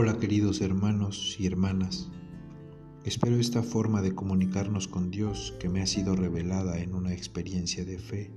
Hola queridos hermanos y hermanas. Espero esta forma de comunicarnos con Dios que me ha sido revelada en una experiencia de fe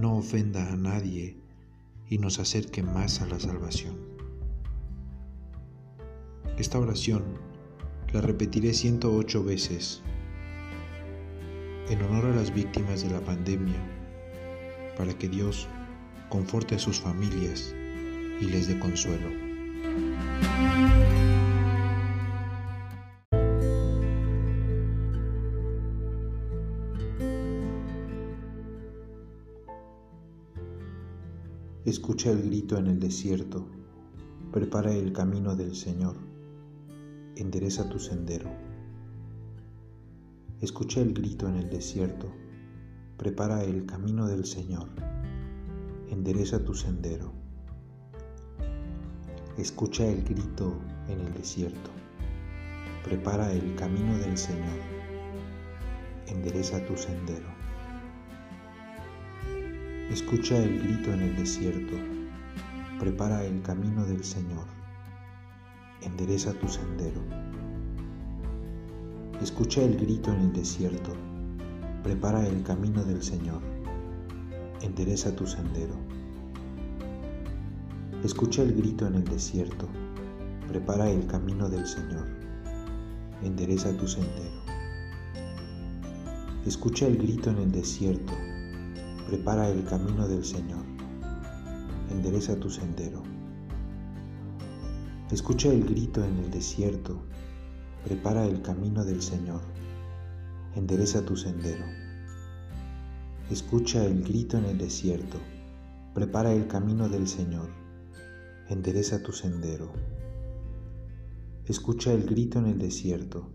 no ofenda a nadie y nos acerque más a la salvación. Esta oración la repetiré 108 veces en honor a las víctimas de la pandemia, para que Dios conforte a sus familias y les dé consuelo. Escucha el grito en el desierto, prepara el camino del Señor, endereza tu sendero. Escucha el grito en el desierto, prepara el camino del Señor, endereza tu sendero. Escucha el grito en el desierto, prepara el camino del Señor, endereza tu sendero. Escucha el grito en el desierto, prepara el camino del Señor, endereza tu sendero. Escucha el grito en el desierto, prepara el camino del Señor, endereza tu sendero. Escucha el grito en el desierto, prepara el camino del Señor, endereza tu sendero. Escucha el grito en el desierto, prepara el camino del Señor, endereza tu sendero. Escucha el grito en el desierto, prepara el camino del Señor, endereza tu sendero. Escucha el grito en el desierto, prepara el camino del Señor, endereza tu sendero. Escucha el grito en el desierto,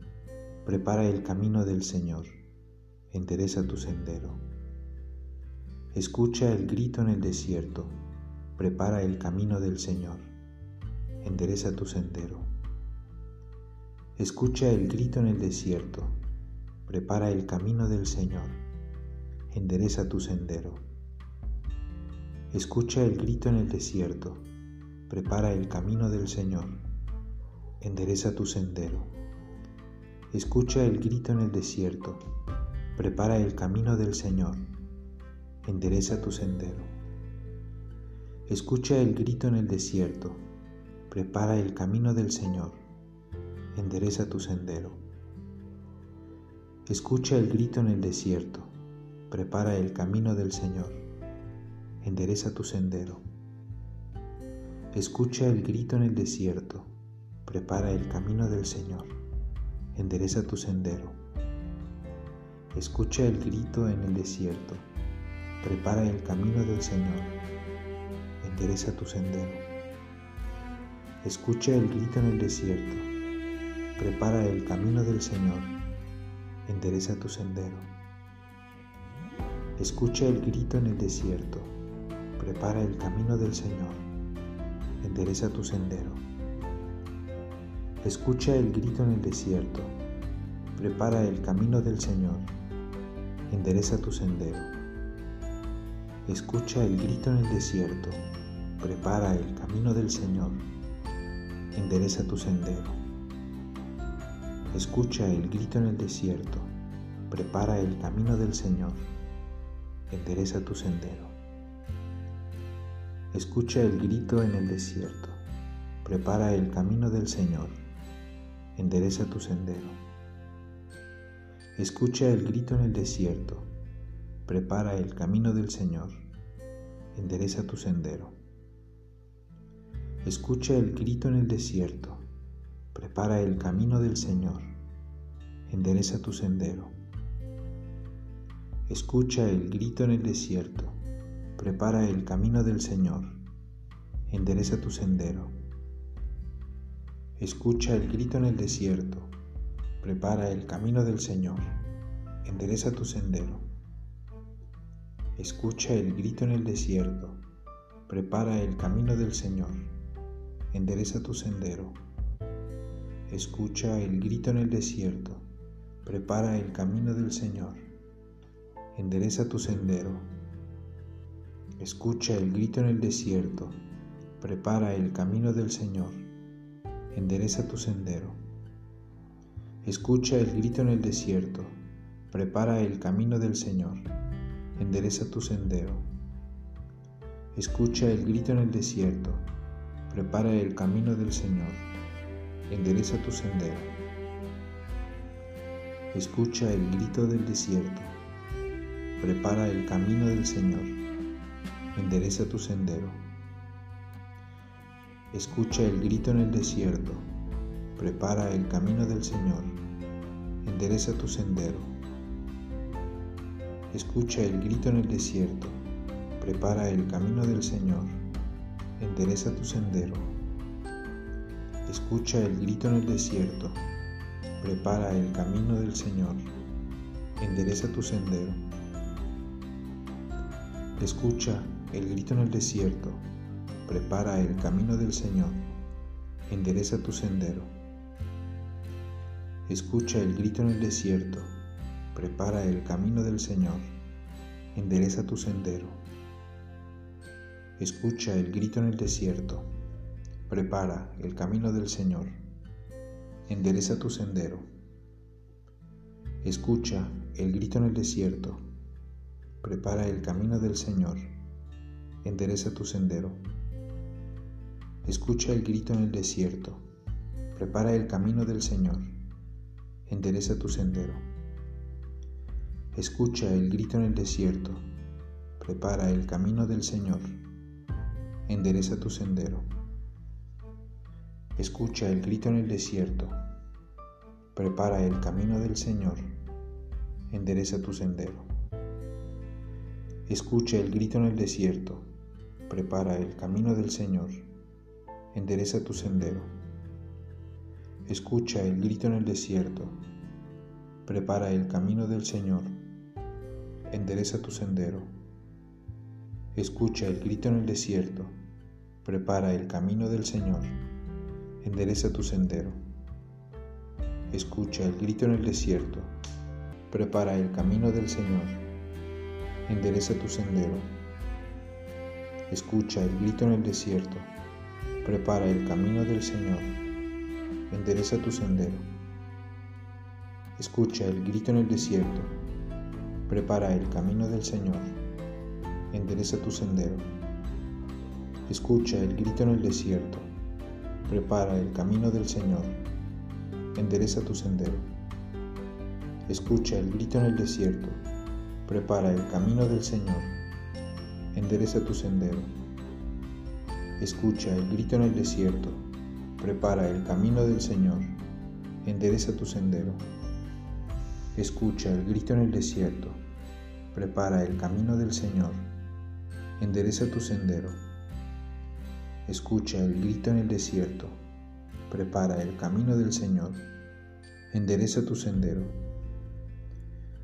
prepara el camino del Señor, endereza tu sendero. Escucha el grito en el desierto, prepara el camino del Señor, endereza tu sendero. Escucha el grito en el desierto, prepara el camino del Señor, endereza tu sendero. Escucha el grito en el desierto, prepara el camino del Señor, endereza tu sendero. Escucha el grito en el desierto, prepara el camino del Señor, endereza tu sendero. Escucha el grito en el desierto, prepara el camino del Señor, endereza tu sendero. Escucha el grito en el desierto, prepara el camino del Señor, endereza tu sendero. Escucha el grito en el desierto, prepara el camino del Señor, endereza tu sendero. Escucha el grito en el desierto, Prepara el camino del Señor, endereza tu sendero. Escucha el grito en el desierto, prepara el camino del Señor, endereza tu sendero. Escucha el grito en el desierto, prepara el camino del Señor, endereza tu sendero. Escucha el grito en el desierto, prepara el camino del Señor, endereza tu sendero. Escucha el grito en el desierto, prepara el camino del Señor, endereza tu sendero. Escucha el grito en el desierto, prepara el camino del Señor, endereza tu sendero. Escucha el grito en el desierto, prepara el camino del Señor, endereza tu sendero. Escucha el grito en el desierto, prepara el camino del Señor, endereza tu sendero. Escucha el grito en el desierto, prepara el camino del Señor, endereza tu sendero. Escucha el grito en el desierto, prepara el camino del Señor, endereza tu sendero. Escucha el grito en el desierto, prepara el camino del Señor, endereza tu sendero. Escucha el grito en el desierto, prepara el camino del Señor, endereza tu sendero. Escucha el grito en el desierto, prepara el camino del Señor, endereza tu sendero. Escucha el grito en el desierto, prepara el camino del Señor, endereza tu sendero. Escucha el grito en el desierto, prepara el camino del Señor, endereza tu sendero. Escucha el grito en el desierto, prepara el camino del Señor, endereza tu sendero. Escucha el grito del desierto, prepara el camino del Señor, endereza tu sendero. Escucha el grito en el desierto, prepara el camino del Señor, endereza tu sendero. Escucha el grito en el desierto, prepara el camino del Señor, endereza tu sendero. Escucha el grito en el desierto, prepara el camino del Señor, endereza tu sendero. Escucha el grito en el desierto, prepara el camino del Señor, endereza tu sendero. Escucha el grito en el desierto, prepara el camino del Señor, endereza tu sendero. Escucha el grito en el desierto, prepara el camino del Señor, endereza tu sendero. Escucha el grito en el desierto, prepara el camino del Señor, endereza tu sendero. Escucha el grito en el desierto. Prepara el camino del Señor. Endereza tu sendero. Escucha el grito en el desierto. Prepara el camino del Señor. Endereza tu sendero. Escucha el grito en el desierto. Prepara el camino del Señor. Endereza tu sendero. Escucha el grito en el desierto. Prepara el camino del Señor endereza tu sendero. Escucha el grito en el desierto, prepara el camino del Señor, endereza tu sendero. Escucha el grito en el desierto, prepara el camino del Señor, endereza tu sendero. Escucha el grito en el desierto, prepara el camino del Señor, endereza tu sendero. Escucha el grito en el desierto, Prepara el camino del Señor, endereza tu sendero. Escucha el grito en el desierto, prepara el camino del Señor, endereza tu sendero. Escucha el grito en el desierto, prepara el camino del Señor, endereza tu sendero. Escucha el grito en el desierto, prepara el camino del Señor, endereza tu sendero. Escucha el grito en el desierto, prepara el camino del Señor, endereza tu sendero. Escucha el grito en el desierto, prepara el camino del Señor, endereza tu sendero. Escucha el grito en el desierto, prepara el camino del Señor, endereza tu sendero.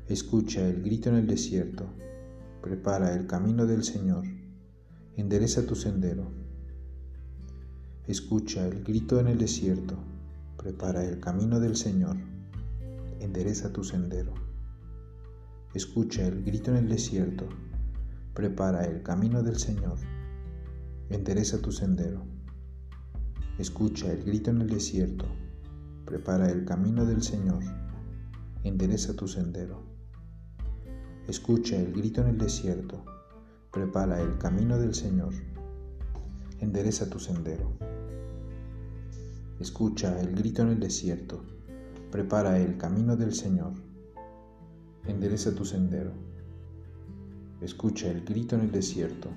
Escucha el grito en el desierto, prepara el camino del Señor, endereza tu sendero. Escucha el grito en el desierto, prepara el camino del Señor, endereza tu sendero. Escucha el grito en el desierto, prepara el camino del Señor, endereza tu sendero. Escucha el grito en el desierto, prepara el camino del Señor, endereza tu sendero. Escucha el grito en el desierto, prepara el camino del Señor, endereza tu sendero. Escucha el grito en el desierto, prepara el camino del Señor, endereza tu sendero. Escucha el grito en el desierto,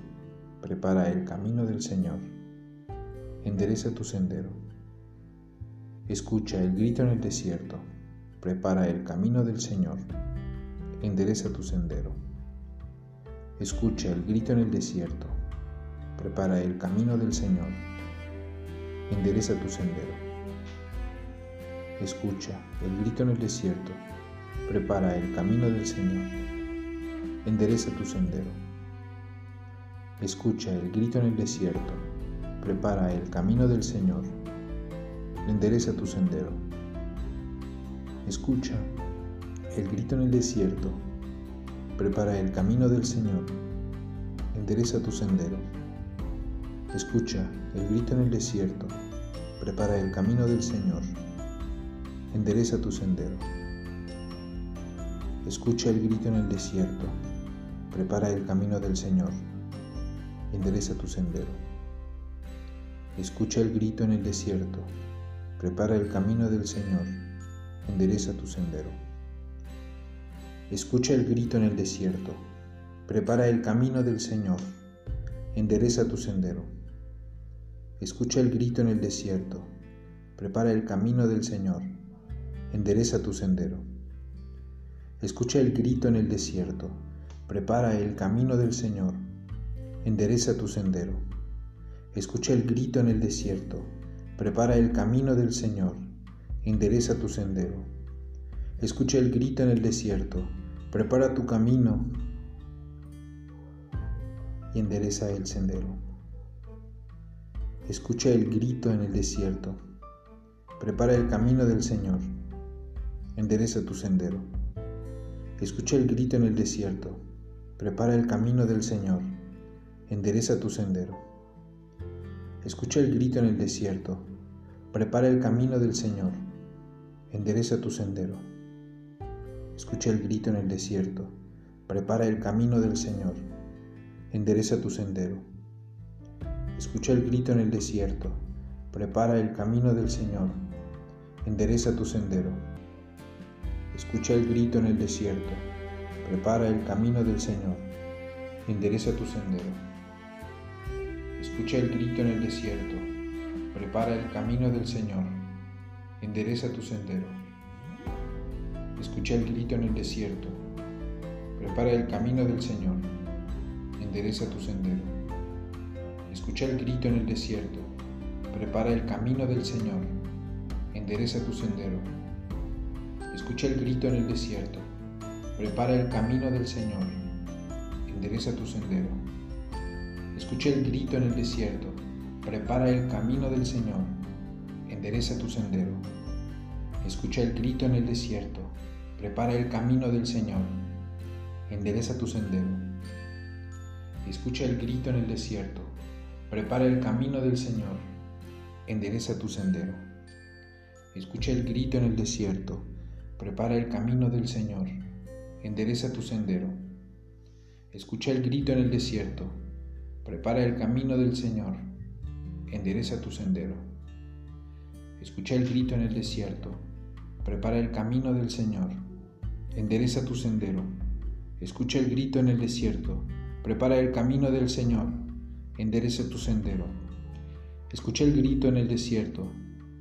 prepara el camino del Señor, endereza tu sendero. Escucha el grito en el desierto, prepara el camino del Señor, endereza tu sendero. Escucha el grito en el desierto, prepara el camino del Señor, endereza tu sendero. Escucha el grito en el desierto, prepara el camino del Señor, endereza tu sendero. Escucha el grito en el desierto, prepara el camino del Señor, endereza tu sendero. Escucha el grito en el desierto, prepara el camino del Señor, endereza tu sendero. Escucha el grito en el desierto, prepara el camino del Señor, endereza tu sendero. Escucha el grito en el desierto, prepara el camino del Señor, endereza tu sendero. Escucha el grito en el desierto, prepara el camino del Señor, endereza tu sendero. Escucha el grito en el desierto, prepara el camino del Señor, endereza tu sendero. Escucha el grito en el desierto, prepara el camino del Señor, endereza tu sendero. Escucha el grito en el desierto, prepara el camino del Señor, endereza tu sendero. Escucha el grito en el desierto, prepara el camino del Señor, endereza tu sendero. Escucha el grito en el desierto, prepara tu camino y endereza el sendero. Escucha el grito en el desierto, prepara el camino del Señor, endereza tu sendero. Escucha el grito en el desierto, prepara el camino del Señor, endereza tu sendero. Escucha el grito en el desierto, prepara el camino del Señor, endereza tu sendero. Escucha el grito en el desierto, prepara el camino del Señor, endereza tu sendero. Escucha el grito en el desierto, prepara el camino del Señor, endereza tu sendero. Escucha el grito en el desierto, prepara el camino del Señor, endereza tu sendero. Escucha el grito en el desierto, prepara el camino del Señor, endereza tu sendero. Escucha el grito en el desierto, prepara el camino del Señor, endereza tu sendero. Escucha el grito en el desierto, prepara el camino del Señor, endereza tu sendero. Escucha el grito en el desierto, prepara el camino del Señor, endereza tu sendero. Escucha el grito en el desierto, prepara el camino del Señor, endereza tu sendero. Escucha el grito en el desierto, prepara el camino del Señor, endereza tu sendero. Escucha el grito en el desierto. Prepara el camino del Señor. Endereza tu sendero. Escucha el grito en el desierto. Prepara el camino del Señor. Endereza tu sendero. Escucha el grito en el desierto. Prepara el camino del Señor. Endereza tu sendero. Escucha el grito en el desierto. Prepara el camino del Señor. Endereza tu sendero. Escucha el grito en el desierto Prepara el camino del Señor, endereza tu sendero. Escuché el grito en el desierto,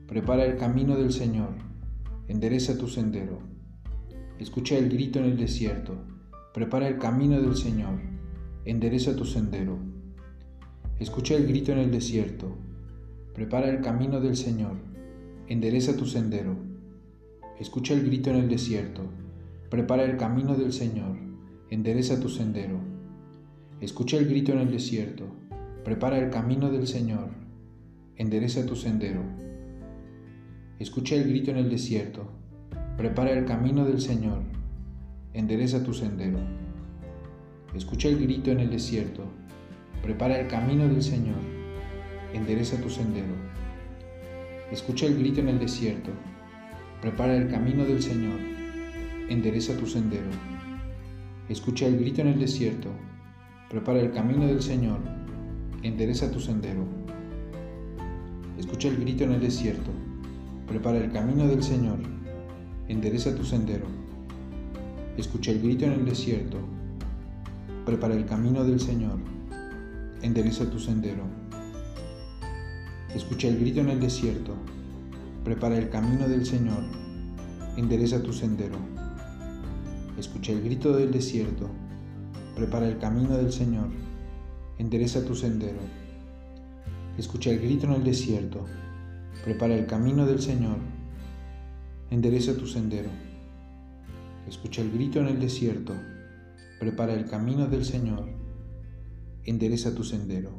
prepara el camino del Señor, endereza tu sendero. Escuché el grito en el desierto, prepara el camino del Señor, endereza tu sendero. Escuché el grito en el desierto, prepara el camino del Señor, endereza tu sendero. Escucha el grito en el desierto, prepara el camino del Señor, endereza tu sendero. Escucha el grito en el desierto, prepara el camino del Señor, endereza tu sendero. Escucha el grito en el desierto, prepara el camino del Señor, endereza tu sendero. Escucha el grito en el desierto, prepara el camino del Señor, endereza tu sendero. Escucha el grito en el desierto, prepara el camino del Señor, endereza tu sendero. Escucha el grito en el desierto, Prepara el camino del Señor, endereza tu sendero. Escucha el grito en el desierto. Prepara el camino del Señor, endereza tu sendero. Escucha el grito en el desierto. Prepara el camino del Señor, endereza tu sendero. Escucha el grito en el desierto. Prepara el camino del Señor, endereza tu sendero. Escucha el grito del desierto prepara el camino del Señor, endereza tu sendero. Escucha el grito en el desierto, prepara el camino del Señor, endereza tu sendero. Escucha el grito en el desierto, prepara el camino del Señor, endereza tu sendero.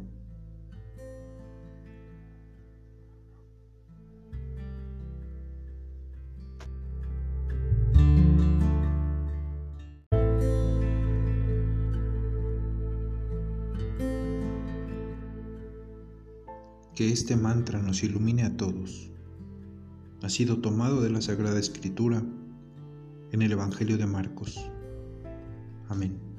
Que este mantra nos ilumine a todos. Ha sido tomado de la Sagrada Escritura en el Evangelio de Marcos. Amén.